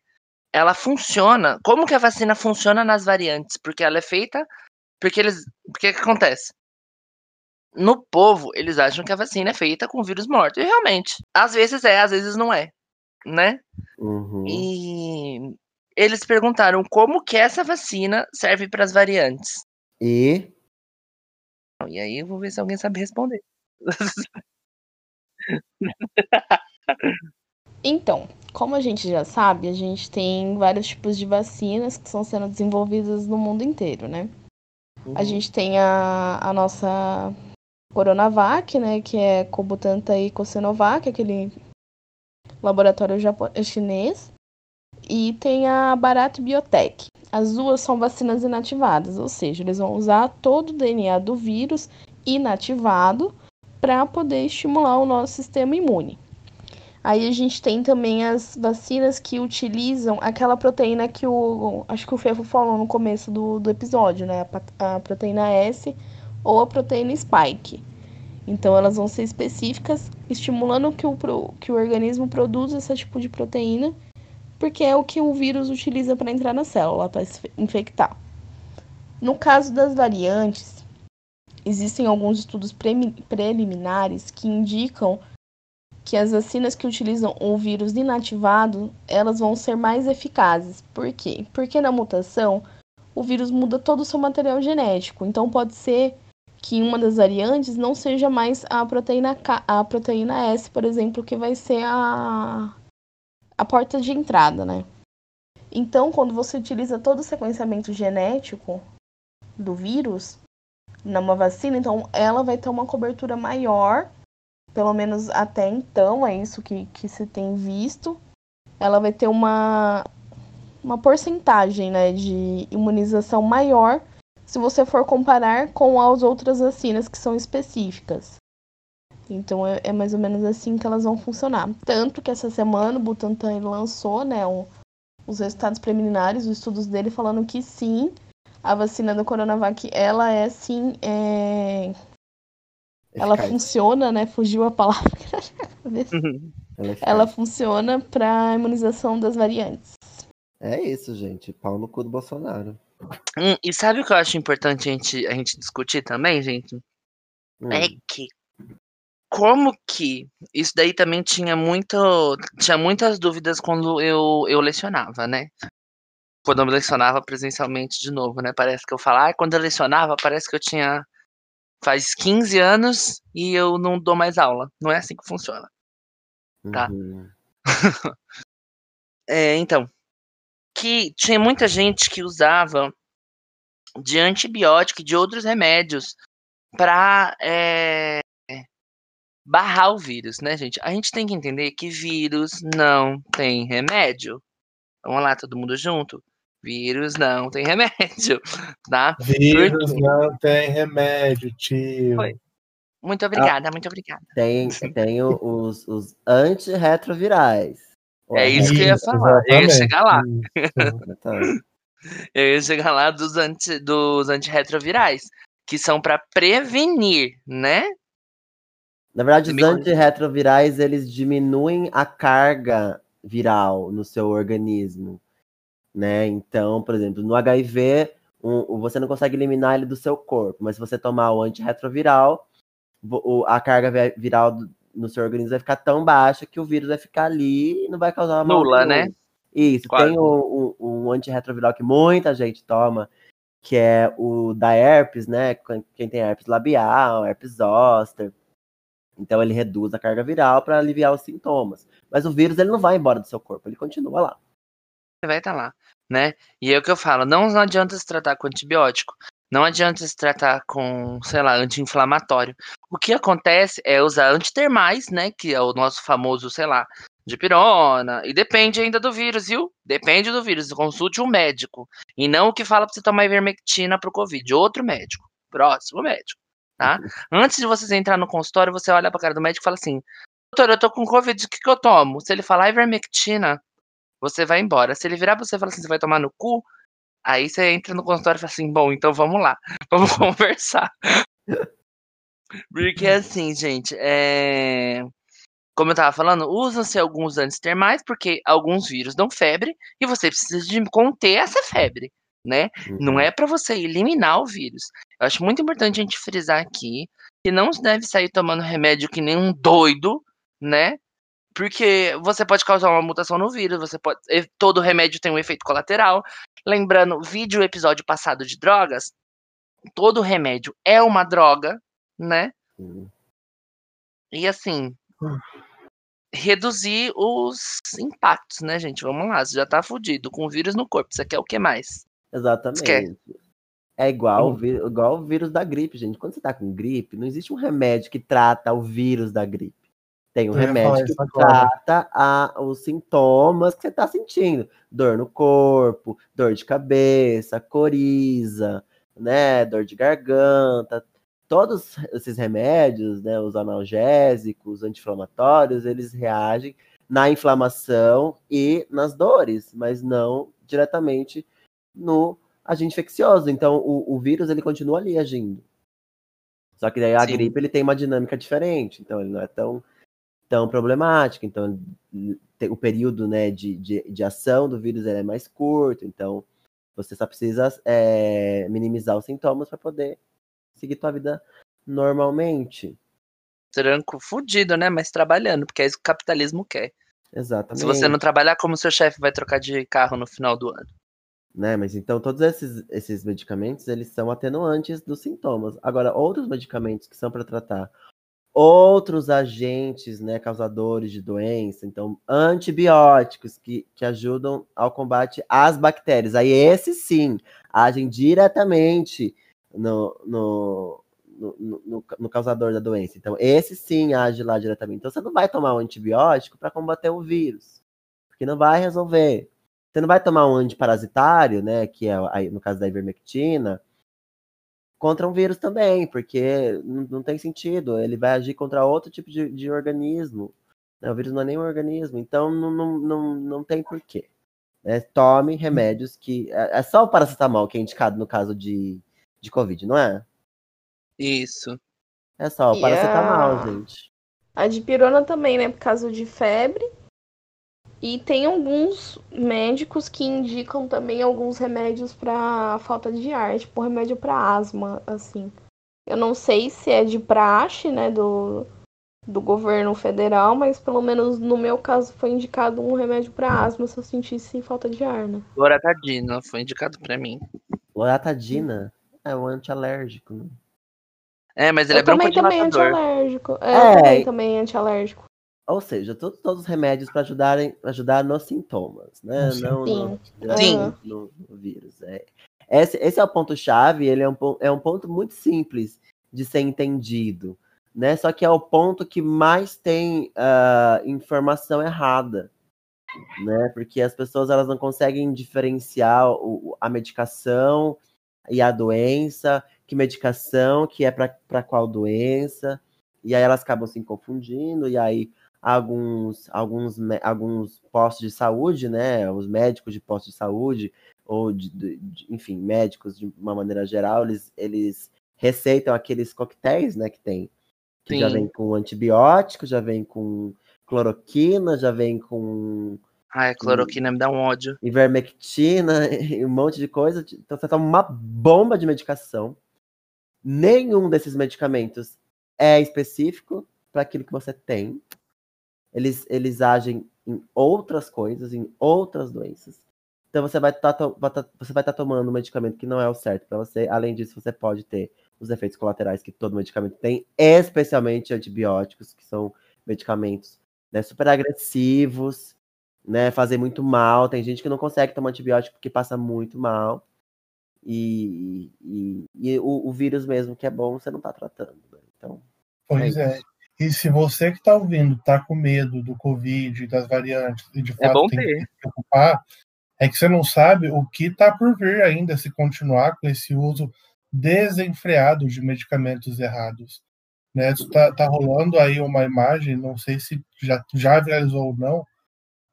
Ela funciona. Como que a vacina funciona nas variantes? Porque ela é feita. Porque eles. Porque que acontece? No povo, eles acham que a vacina é feita com vírus morto. E realmente, às vezes é, às vezes não é. Né? uhum. E eles perguntaram como que essa vacina serve para as variantes. E E aí eu vou ver se alguém sabe responder. Então, como a gente já sabe, a gente tem vários tipos de vacinas que estão sendo desenvolvidas no mundo inteiro, né? A gente tem a, a nossa Coronavac, né? Que é Cobutantan e Cossinovac, aquele laboratório japo- chinês. E tem a Bharat Biotech. As duas são vacinas inativadas, ou seja, eles vão usar todo o DNA do vírus inativado para poder estimular o nosso sistema imune. Aí a gente tem também as vacinas que utilizam aquela proteína que o. Acho que o Fefo falou no começo do, do episódio, né? A, a proteína S ou a proteína spike. Então elas vão ser específicas, estimulando que o, que o organismo produza esse tipo de proteína, porque é o que o vírus utiliza para entrar na célula, para infectar. No caso das variantes, existem alguns estudos preliminares que indicam que as vacinas que utilizam o vírus inativado, elas vão ser mais eficazes. Por quê? Porque na mutação, o vírus muda todo o seu material genético. Então pode ser que uma das variantes não seja mais a proteína K, a proteína S, por exemplo, que vai ser a a porta de entrada, né? Então, quando você utiliza todo o sequenciamento genético do vírus numa vacina, então ela vai ter uma cobertura maior pelo menos até então, é isso que, que se tem visto, ela vai ter uma, uma porcentagem né, de imunização maior se você for comparar com as outras vacinas que são específicas. Então é, é, mais ou menos assim que elas vão funcionar. Tanto que essa semana o Butantan lançou né, os resultados preliminares, os estudos dele falando que sim, a vacina do Coronavac ela é sim é, ela funciona, né? Fugiu a palavra. Ela, é ela funciona para imunização das variantes. É isso, gente. Pau no cu do Bolsonaro. Hum, e sabe o que eu acho importante a gente, a gente discutir também, gente? Hum. É que como que isso daí também tinha muito tinha muitas dúvidas quando eu, eu lecionava, né? Quando eu lecionava presencialmente de novo, né? Parece que eu falar, ah, quando eu lecionava, parece que eu tinha faz 15 anos e eu não dou mais aula. Não é assim que funciona. Tá? Uhum. é, então, que tinha muita gente que usava de antibiótico e de outros remédios para é, barrar o vírus, né, gente? A gente tem que entender que vírus não tem remédio. Vamos lá, todo mundo junto? Vírus não tem remédio, tá? Vírus Porque... não tem remédio, tio. Foi. Muito obrigada, ah, muito obrigada. Tem, tem os, os antirretrovirais. É isso que eu ia falar. Eu ia chegar lá. eu ia chegar lá dos, anti, dos antirretrovirais, que são para prevenir, né? Na verdade, os antirretrovirais, eles diminuem a carga viral no seu organismo né? Então, por exemplo, no HIV, um, você não consegue eliminar ele do seu corpo, mas se você tomar o antirretroviral, o, a carga viral no seu organismo vai ficar tão baixa que o vírus vai ficar ali e não vai causar mal. Nula, né? Isso, Quase. tem um, um, um antirretroviral que muita gente toma, que é o da herpes, né? Quem tem herpes labial, herpes zoster. Então ele reduz a carga viral para aliviar os sintomas. Mas o vírus ele não vai embora do seu corpo, ele continua lá vai estar tá lá, né? E é o que eu falo, não, não adianta se tratar com antibiótico, não adianta se tratar com, sei lá, anti-inflamatório. O que acontece é usar antitermais, né, que é o nosso famoso, sei lá, de pirona, e depende ainda do vírus, viu? Depende do vírus, consulte um médico, e não o que fala para você tomar ivermectina pro covid, outro médico, próximo médico, tá? Antes de você entrar no consultório, você olha pra cara do médico e fala assim, doutor, eu tô com covid, o que que eu tomo? Se ele falar ivermectina, você vai embora. Se ele virar pra você e falar assim, você vai tomar no cu, aí você entra no consultório e fala assim, bom, então vamos lá, vamos conversar. Porque assim, gente, é... como eu tava falando, usam-se alguns antitermais, porque alguns vírus dão febre, e você precisa de conter essa febre, né? Uhum. Não é para você eliminar o vírus. Eu acho muito importante a gente frisar aqui que não deve sair tomando remédio que nem um doido, né? Porque você pode causar uma mutação no vírus, você pode. Todo remédio tem um efeito colateral. Lembrando, vídeo episódio passado de drogas, todo remédio é uma droga, né? Uhum. E assim, uhum. reduzir os impactos, né, gente? Vamos lá, você já tá fudido com o vírus no corpo. Você quer o que mais? Exatamente. É igual, hum. o igual o vírus da gripe, gente. Quando você tá com gripe, não existe um remédio que trata o vírus da gripe. Tem um remédio que trata a, os sintomas que você está sentindo. Dor no corpo, dor de cabeça, coriza, né? Dor de garganta. Todos esses remédios, né? Os analgésicos, anti-inflamatórios, eles reagem na inflamação e nas dores, mas não diretamente no agente infeccioso. Então, o, o vírus ele continua ali agindo. Só que daí a Sim. gripe ele tem uma dinâmica diferente, então ele não é tão tão problemática. Então, o período né, de, de, de ação do vírus é mais curto. Então, você só precisa é, minimizar os sintomas para poder seguir tua vida normalmente. tranco fudido, né? Mas trabalhando, porque é isso que o capitalismo quer. Exatamente. Se você não trabalhar, como seu chefe vai trocar de carro no final do ano? né? Mas então todos esses, esses medicamentos, eles são atenuantes dos sintomas. Agora, outros medicamentos que são para tratar outros agentes, né, causadores de doença, então antibióticos que, que ajudam ao combate às bactérias. Aí esses sim agem diretamente no, no, no, no, no causador da doença. Então esse sim age lá diretamente. Então você não vai tomar um antibiótico para combater o vírus, porque não vai resolver. Você não vai tomar um antiparasitário, né, que é no caso da ivermectina, contra um vírus também, porque não, não tem sentido. Ele vai agir contra outro tipo de, de organismo. Né? O vírus não é nem um organismo, então não, não, não, não tem porquê. É, tome remédios que. É, é, só o paracetamol que é indicado no caso de, de Covid, não é? Isso. É só o paracetamol, a... gente. A dipirona também, né? Por causa de febre. E tem alguns médicos que indicam também alguns remédios para falta de ar, tipo remédio para asma, assim. Eu não sei se é de praxe, né, do, do governo federal, mas pelo menos no meu caso foi indicado um remédio para asma se eu sentisse falta de ar, né? Loratadina foi indicado para mim. Loratadina é um antialérgico, né? É, mas ele eu é também também antialérgico. É, é, também, também antialérgico. Ou seja, todos, todos os remédios para ajudarem ajudar nos sintomas, né? Sim. Não no, Sim. no, no vírus. É. Esse, esse é o ponto-chave, ele é um, é um ponto muito simples de ser entendido, né? Só que é o ponto que mais tem uh, informação errada, né? Porque as pessoas elas não conseguem diferenciar o, a medicação e a doença, que medicação que é para qual doença, e aí elas acabam se confundindo, e aí alguns, alguns, alguns postos de saúde, né? Os médicos de postos de saúde, ou de, de, enfim, médicos de uma maneira geral, eles, eles receitam aqueles coquetéis, né, que tem. Que Sim. já vem com antibiótico, já vem com cloroquina, já vem com Ai, a cloroquina me dá um ódio. ivermectina um monte de coisa. Então você toma uma bomba de medicação. Nenhum desses medicamentos é específico para aquilo que você tem eles, eles agem em outras coisas, em outras doenças. Então você vai estar tá, estar tá tomando um medicamento que não é o certo para você. Além disso, você pode ter os efeitos colaterais que todo medicamento tem, especialmente antibióticos, que são medicamentos né, super agressivos, né, fazem muito mal. Tem gente que não consegue tomar antibiótico porque passa muito mal. E, e, e o, o, vírus mesmo que é bom, você não está tratando. Né? Então, pois é. é. E se você que está ouvindo está com medo do Covid, das variantes, e de é fato tem ter. que se preocupar, é que você não sabe o que está por vir ainda se continuar com esse uso desenfreado de medicamentos errados. Né? Está tá rolando aí uma imagem, não sei se já, já viralizou ou não,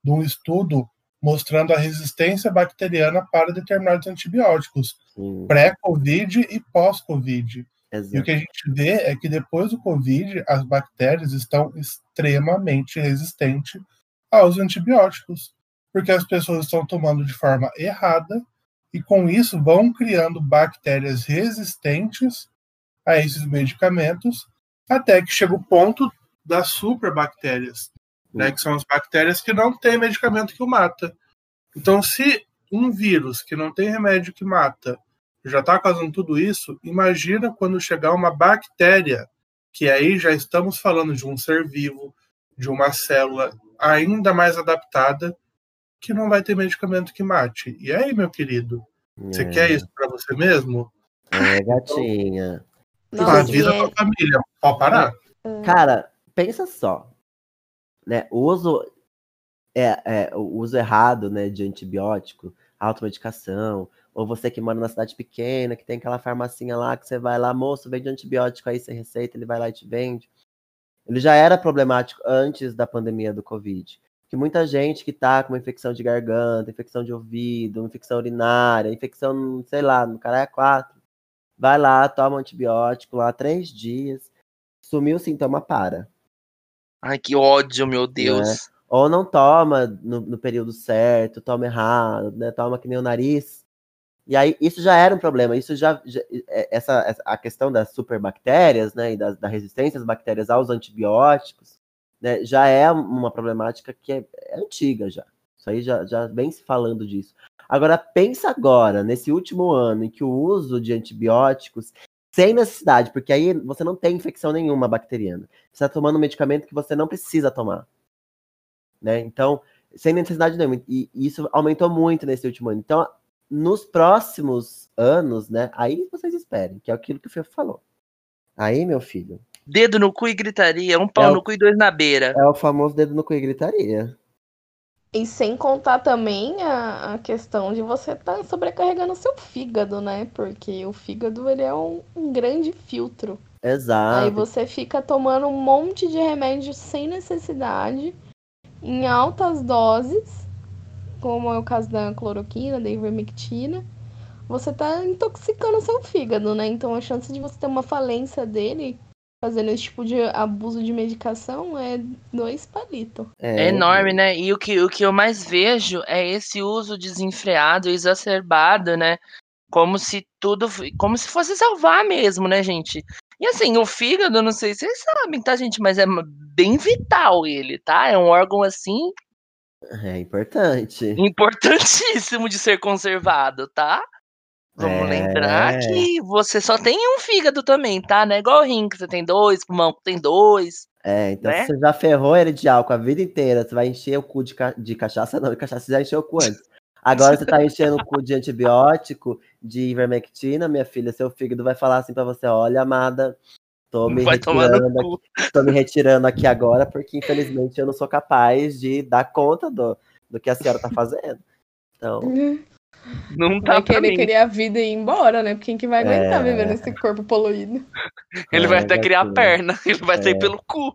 de um estudo mostrando a resistência bacteriana para determinados antibióticos, pré-Covid e pós-Covid. Exato. E o que a gente vê é que depois do Covid, as bactérias estão extremamente resistentes aos antibióticos, porque as pessoas estão tomando de forma errada e com isso vão criando bactérias resistentes a esses medicamentos, até que chega o ponto das superbactérias, né, que são as bactérias que não têm medicamento que o mata. Então, se um vírus que não tem remédio que mata já está causando tudo isso, imagina quando chegar uma bactéria, que aí já estamos falando de um ser vivo, de uma célula ainda mais adaptada, que não vai ter medicamento que mate. E aí, meu querido, você É. quer isso para você mesmo? É, gatinha. Não, Avisa e é- a tua família, pode parar. Cara, pensa só. Né, o uso é, é, o uso errado, né, de antibiótico, automedicação, ou você que mora na cidade pequena, que tem aquela farmacinha lá que você vai lá, moço, vende antibiótico aí sem receita, ele vai lá e te vende. Ele já era problemático antes da pandemia do Covid. Que muita gente que tá com uma infecção de garganta, infecção de ouvido, infecção urinária, infecção, sei lá, no cara é quatro, vai lá, toma um antibiótico lá três dias, sumiu o sintoma, para. Ai, que ódio, meu Deus. Ou não toma no, no período certo, toma errado, né? Toma que nem o nariz. E aí isso já era um problema, isso já, já é, essa, a questão das superbactérias, né, e da, da resistência das bactérias aos antibióticos, né, já é uma problemática que é, é antiga já. Isso aí já, já vem se falando disso. Agora pensa agora, nesse último ano, em que o uso de antibióticos sem necessidade, porque aí você não tem infecção nenhuma bacteriana. Você está tomando um medicamento que você não precisa tomar. Né? Então, sem necessidade nenhuma. E isso aumentou muito nesse último ano. Então, nos próximos anos, né? Aí vocês esperem, que é aquilo que o Fefo falou. Aí, meu filho. Dedo no cu e gritaria, um pau É o- no cu e dois na beira. É o famoso dedo no cu e gritaria. E sem contar também a, a questão de você estar sobrecarregando o seu fígado, né? Porque o fígado ele é um, um grande filtro. Aí Exato. você fica tomando um monte de remédio sem necessidade, em altas doses, como é o caso da cloroquina, da ivermectina. Você tá intoxicando o seu fígado, né? Então a chance de você ter uma falência dele fazendo esse tipo de abuso de medicação é dois palitos. É enorme, né? E o que, o que eu mais vejo é esse uso desenfreado e exacerbado, né? Como se tudo. Como se fosse salvar mesmo, né, gente? E assim, o fígado, não sei se vocês sabem, tá, gente? Mas é bem vital ele, tá? É um órgão assim É importante. importantíssimo de ser conservado, tá? Vamos É. lembrar que você só tem um fígado também, tá? Não é igual o rim, que você tem dois, pulmão que tem dois. É, então Né? você já ferrou ele de álcool a vida inteira, você vai encher o cu de, ca- de cachaça, não, de cachaça você já encheu o cu antes. Agora você tá enchendo o cu de antibiótico, de ivermectina, minha filha, seu fígado vai falar assim pra você, olha, amada, tô me Vai tomar no retirando cu. aqui, tô me retirando aqui agora, porque infelizmente eu não sou capaz de dar conta do, do que a senhora tá fazendo. Então, Não tá Vai pra querer mim. querer a vida e ir embora, né? Porque quem que vai aguentar É. viver nesse corpo poluído? Ele É, vai até criar gatinho. perna, ele vai sair É. pelo cu.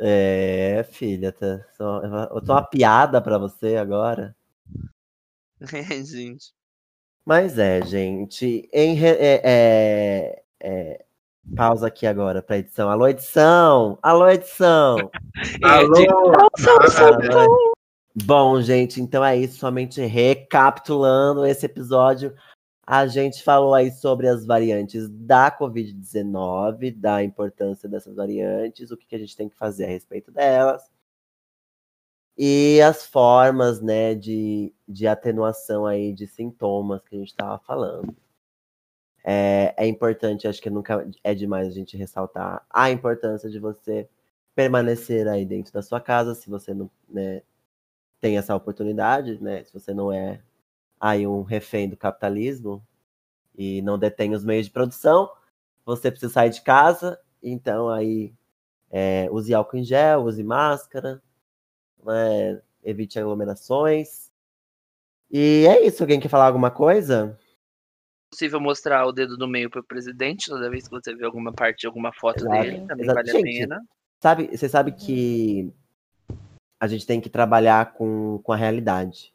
é, filha, tá, só, eu tô uma piada pra você agora. É, gente. Mas é, gente. Em é, é- é, pausa aqui agora pra edição. Alô, edição! Alô, edição! Alô? Alô. Bom, gente, então é isso. Somente recapitulando esse episódio. A gente falou aí sobre as variantes da Covid-19, da importância dessas variantes, o que, que a gente tem que fazer a respeito delas. E as formas, né, de, de atenuação aí de sintomas que a gente estava falando. É, é importante, acho que nunca é demais a gente ressaltar a importância de você permanecer aí dentro da sua casa, se você não né, tem essa oportunidade, né? Se você não é aí um refém do capitalismo e não detém os meios de produção, você precisa sair de casa, então aí é, use álcool em gel, use máscara, né, evite aglomerações. E é isso. Alguém quer falar alguma coisa? Possível mostrar o dedo do meio pro presidente toda vez que você vê alguma parte, alguma foto Exato, dele, também exato. vale a Gente, pena. Sabe, você sabe que a gente tem que trabalhar com, com a realidade,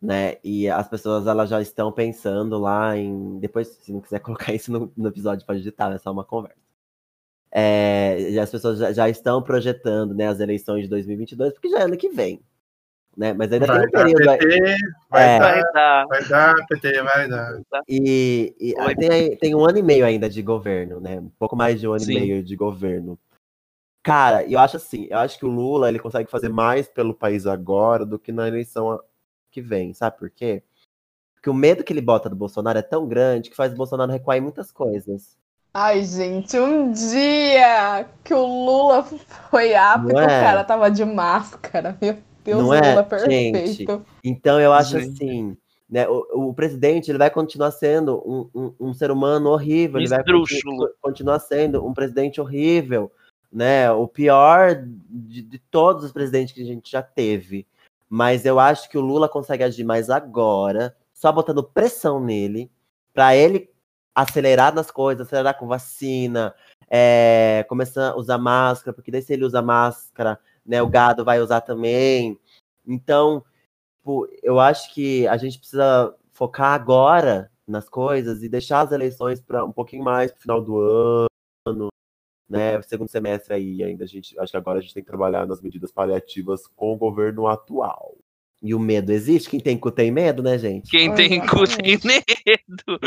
né? E as pessoas elas já estão pensando lá em. Depois, se não quiser colocar isso no, no episódio, pode editar, é só uma conversa. É, e as pessoas já, já estão projetando né, as eleições de 2022, porque já é ano que vem. Né? Mas ainda Vai tem um dar período. aí- PT, vai É. Vai dar, dar. vai dar, PT, vai dar. E, e Oi. tem, tem um ano e meio ainda de governo, né? Um pouco mais de um ano Sim. e meio de governo. Cara, eu acho assim, eu acho que o Lula ele consegue fazer mais pelo país agora do que na eleição que vem, sabe por quê? Porque o medo que ele bota do Bolsonaro é tão grande que faz o Bolsonaro recuar em muitas coisas. Ai, gente, um dia que o Lula foi ápico, Não o é? cara tava de máscara. Meu Deus, Não é, Lula perfeito. gente? Então eu acho Gente. assim, né? O, o presidente ele vai continuar sendo um, um, um ser humano horrível, ele vai Esdrúxulo. continu- continuar sendo um presidente horrível, né? O pior de, de todos os presidentes que a gente já teve. Mas eu acho que o Lula consegue agir mais agora, só botando pressão nele, para ele acelerar nas coisas, acelerar com vacina, é, começar a usar máscara, porque daí se ele usa máscara, né, o gado vai usar também. Então, tipo, eu acho que a gente precisa focar agora nas coisas e deixar as eleições para um pouquinho mais pro final do ano, né? Segundo semestre aí ainda a gente, acho que agora a gente tem que trabalhar nas medidas paliativas com o governo atual. E o medo existe. Quem tem cu tem medo, né, gente? Quem tem cu tem medo.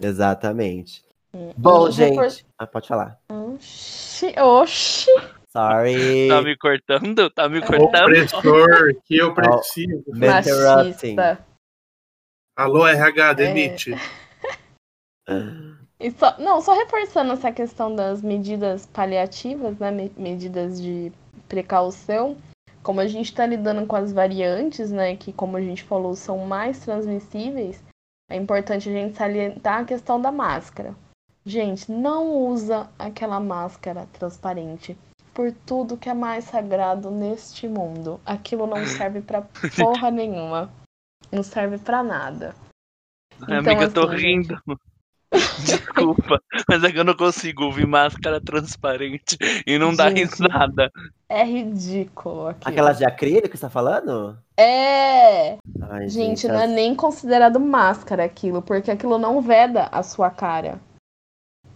Exatamente. Hum, Bom, e gente. Ah, pode falar. Oxi, oxi. Sorry. Tá me cortando? Tá me É. cortando? Opressor, que eu preciso. Machista. Alô, RH, demite. E só, não, só reforçando essa questão das medidas paliativas, né? me- Medidas de precaução. Como a gente está lidando com as variantes, né? Que, como a gente falou, são mais transmissíveis, é importante a gente salientar a questão da máscara. Gente, não usa aquela máscara transparente por tudo que é mais sagrado neste mundo. Aquilo não serve pra porra nenhuma. Não serve pra nada. Então, Amiga, eu tô assim, gente. rindo. Desculpa, mas é que eu não consigo ouvir máscara transparente e não dá Gente. risada. É ridículo aquilo. Aquela de acrílico que você tá falando? É! Ai, Gente, não é nem considerado máscara aquilo, porque aquilo não veda a sua cara.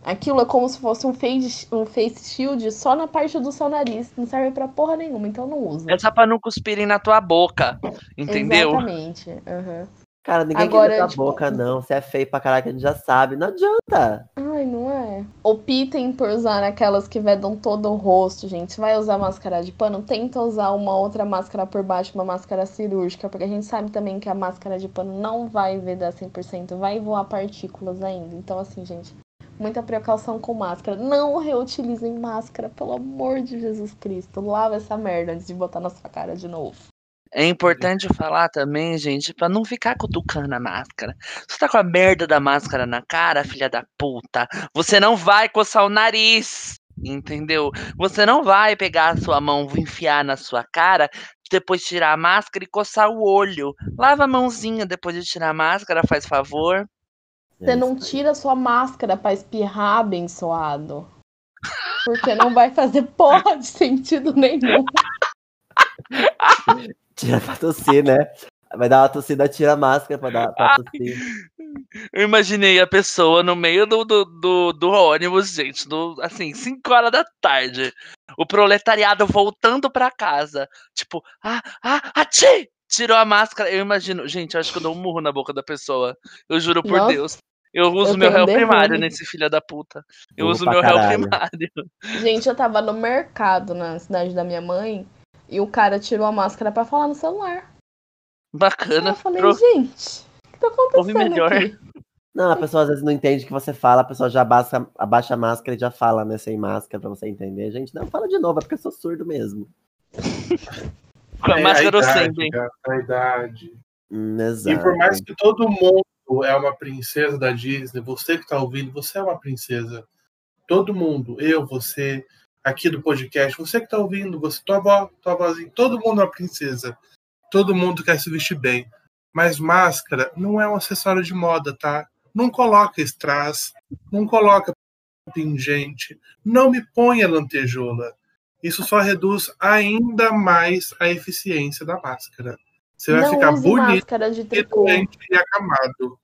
Aquilo é como se fosse um face, um face shield só na parte do seu nariz. Não serve pra porra nenhuma, então não usa. É só pra não cuspirem na tua boca, entendeu? Exatamente. aham. Cara, ninguém Agora, quer ver tipo- tua boca, não. Você é feio pra caralho, a gente já sabe. Não adianta. Ai, não é. Optem por usar aquelas que vedam todo o rosto, gente. Vai usar máscara de pano? Tenta usar uma outra máscara por baixo, uma máscara cirúrgica, porque a gente sabe também que a máscara de pano não vai vedar 100%, vai voar partículas ainda. Então, assim, gente, muita precaução com máscara. Não reutilizem máscara, pelo amor de Jesus Cristo. Lava essa merda antes de botar na sua cara de novo. É importante falar também, gente, pra não ficar cutucando a máscara. Você tá com a merda da máscara na cara, filha da puta, você não vai coçar o nariz, entendeu? Você não vai pegar a sua mão, enfiar na sua cara, depois tirar a máscara e coçar o olho. Lava a mãozinha depois de tirar a máscara, faz favor. Você É não isso aí. tira sua máscara pra espirrar, abençoado. Porque não vai fazer porra de sentido nenhum. Tira pra tossir, né? Vai dar uma tossida, tira a máscara pra, dar, pra tossir. Eu imaginei a pessoa no meio do, do, do, do ônibus, gente, do, assim, 5 horas da tarde. O proletariado voltando pra casa. Tipo, ah, ah, ati! Tirou a máscara. Eu imagino, gente, eu acho que eu dou um murro na boca da pessoa. Eu juro por Nossa, Deus. Eu uso eu meu réu primário nesse filho da puta. Eu Murro uso meu réu primário. Gente, eu tava no mercado na cidade da minha mãe e o cara tirou a máscara pra falar no celular. Aí Bacana. eu falei, Pro- gente, o que tá Ouve acontecendo melhor. aqui? Não, a pessoa às vezes não entende o que você fala, a pessoa já abaixa, abaixa a máscara e já fala, né, sem máscara, pra você entender. Gente, não, fala de novo, é porque eu sou surdo mesmo. Com a É máscara sem, idade, cara, a idade. Hum, E exato. por mais que todo mundo é uma princesa da Disney, você que tá ouvindo, você é uma princesa. Todo mundo, eu, você, aqui do podcast, você que tá ouvindo, você, tua avó, tua todo mundo é uma princesa. Todo mundo quer se vestir bem. Mas máscara não é um acessório de moda, tá? Não coloca strass, não coloca pingente, não me ponha lantejoula. Isso só reduz ainda mais a eficiência da máscara. Você vai não ficar use bonito máscara de tricô. e acamado.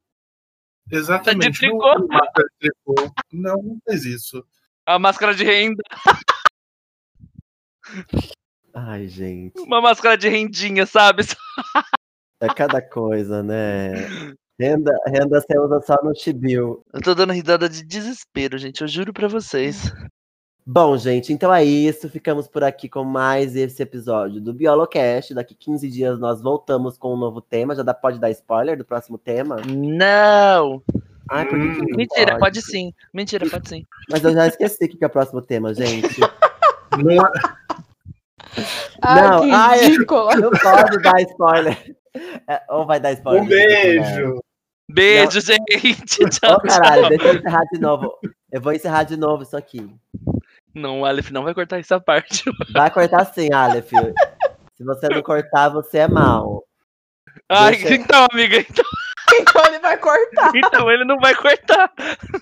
Exatamente. Tá de não tricô. use máscara de tricô. Não, não faz isso. A máscara de renda. Ai, gente. Uma máscara de rendinha, sabe? É cada coisa, né? Renda, renda você usa só no Chibiu. Eu tô dando risada de desespero, gente. Eu juro pra vocês. Bom, gente, então é isso. Ficamos por aqui com mais esse episódio do Biolocast. Daqui 15 dias nós voltamos com um novo tema. Já dá, pode dar spoiler do próximo tema? Não! Ai, por que que não Mentira, pode sim. Mentira, pode sim. Mas eu já esqueci o que é o próximo tema, gente. Não Ai, Não, ai, ridículo. Não pode dar spoiler. É, ou vai dar spoiler? Um beijo. Beijo, gente. Ô, Tchau, caralho, tchau. deixa eu encerrar de novo. Eu vou encerrar de novo isso aqui. Não, o Aleph não vai cortar essa parte. Vai cortar sim, Aleph. Se você não cortar, você é mal. Ai, Deixa- então, amiga, então, Então ele vai cortar. então ele não vai cortar.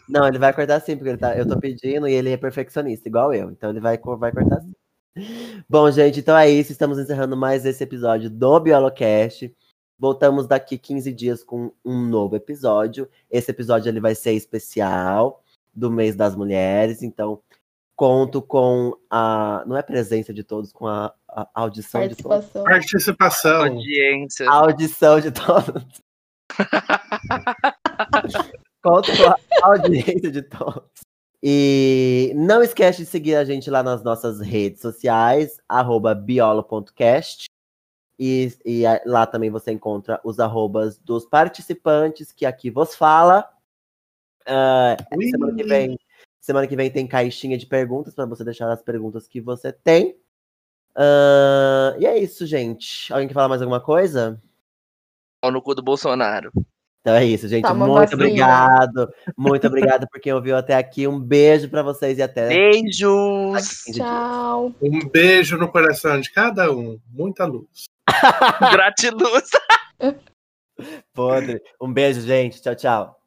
Não, ele vai cortar sim, porque ele tá, eu tô pedindo e ele é perfeccionista, igual eu. Então ele vai, vai cortar sim. Bom, gente, então é isso. Estamos encerrando mais esse episódio do Biolocast. Voltamos daqui 15 dias com um novo episódio. Esse episódio ele vai ser especial do mês das mulheres. Então, Conto com a. Não é presença de todos, com a, a audição de todos. Participação. Audiência. A audição de todos. Conto com a audiência de todos. E não esquece de seguir a gente lá nas nossas redes sociais, arroba biolo.cast. E, e lá também você encontra os arrobas dos participantes que aqui vos fala. Ui. semana que vem, semana que vem tem caixinha de perguntas para você deixar as perguntas que você tem. Ah, e é isso, gente. Alguém quer falar mais alguma coisa? Pau no cu do Bolsonaro. Então é isso, gente. Toma muito vacina. obrigado. Muito obrigado por quem ouviu até aqui. Um beijo pra vocês e até. Beijos. Tchau. Um beijo no coração de cada um. Muita luz. Gratiluz. Podre. Um beijo, gente. Tchau, tchau.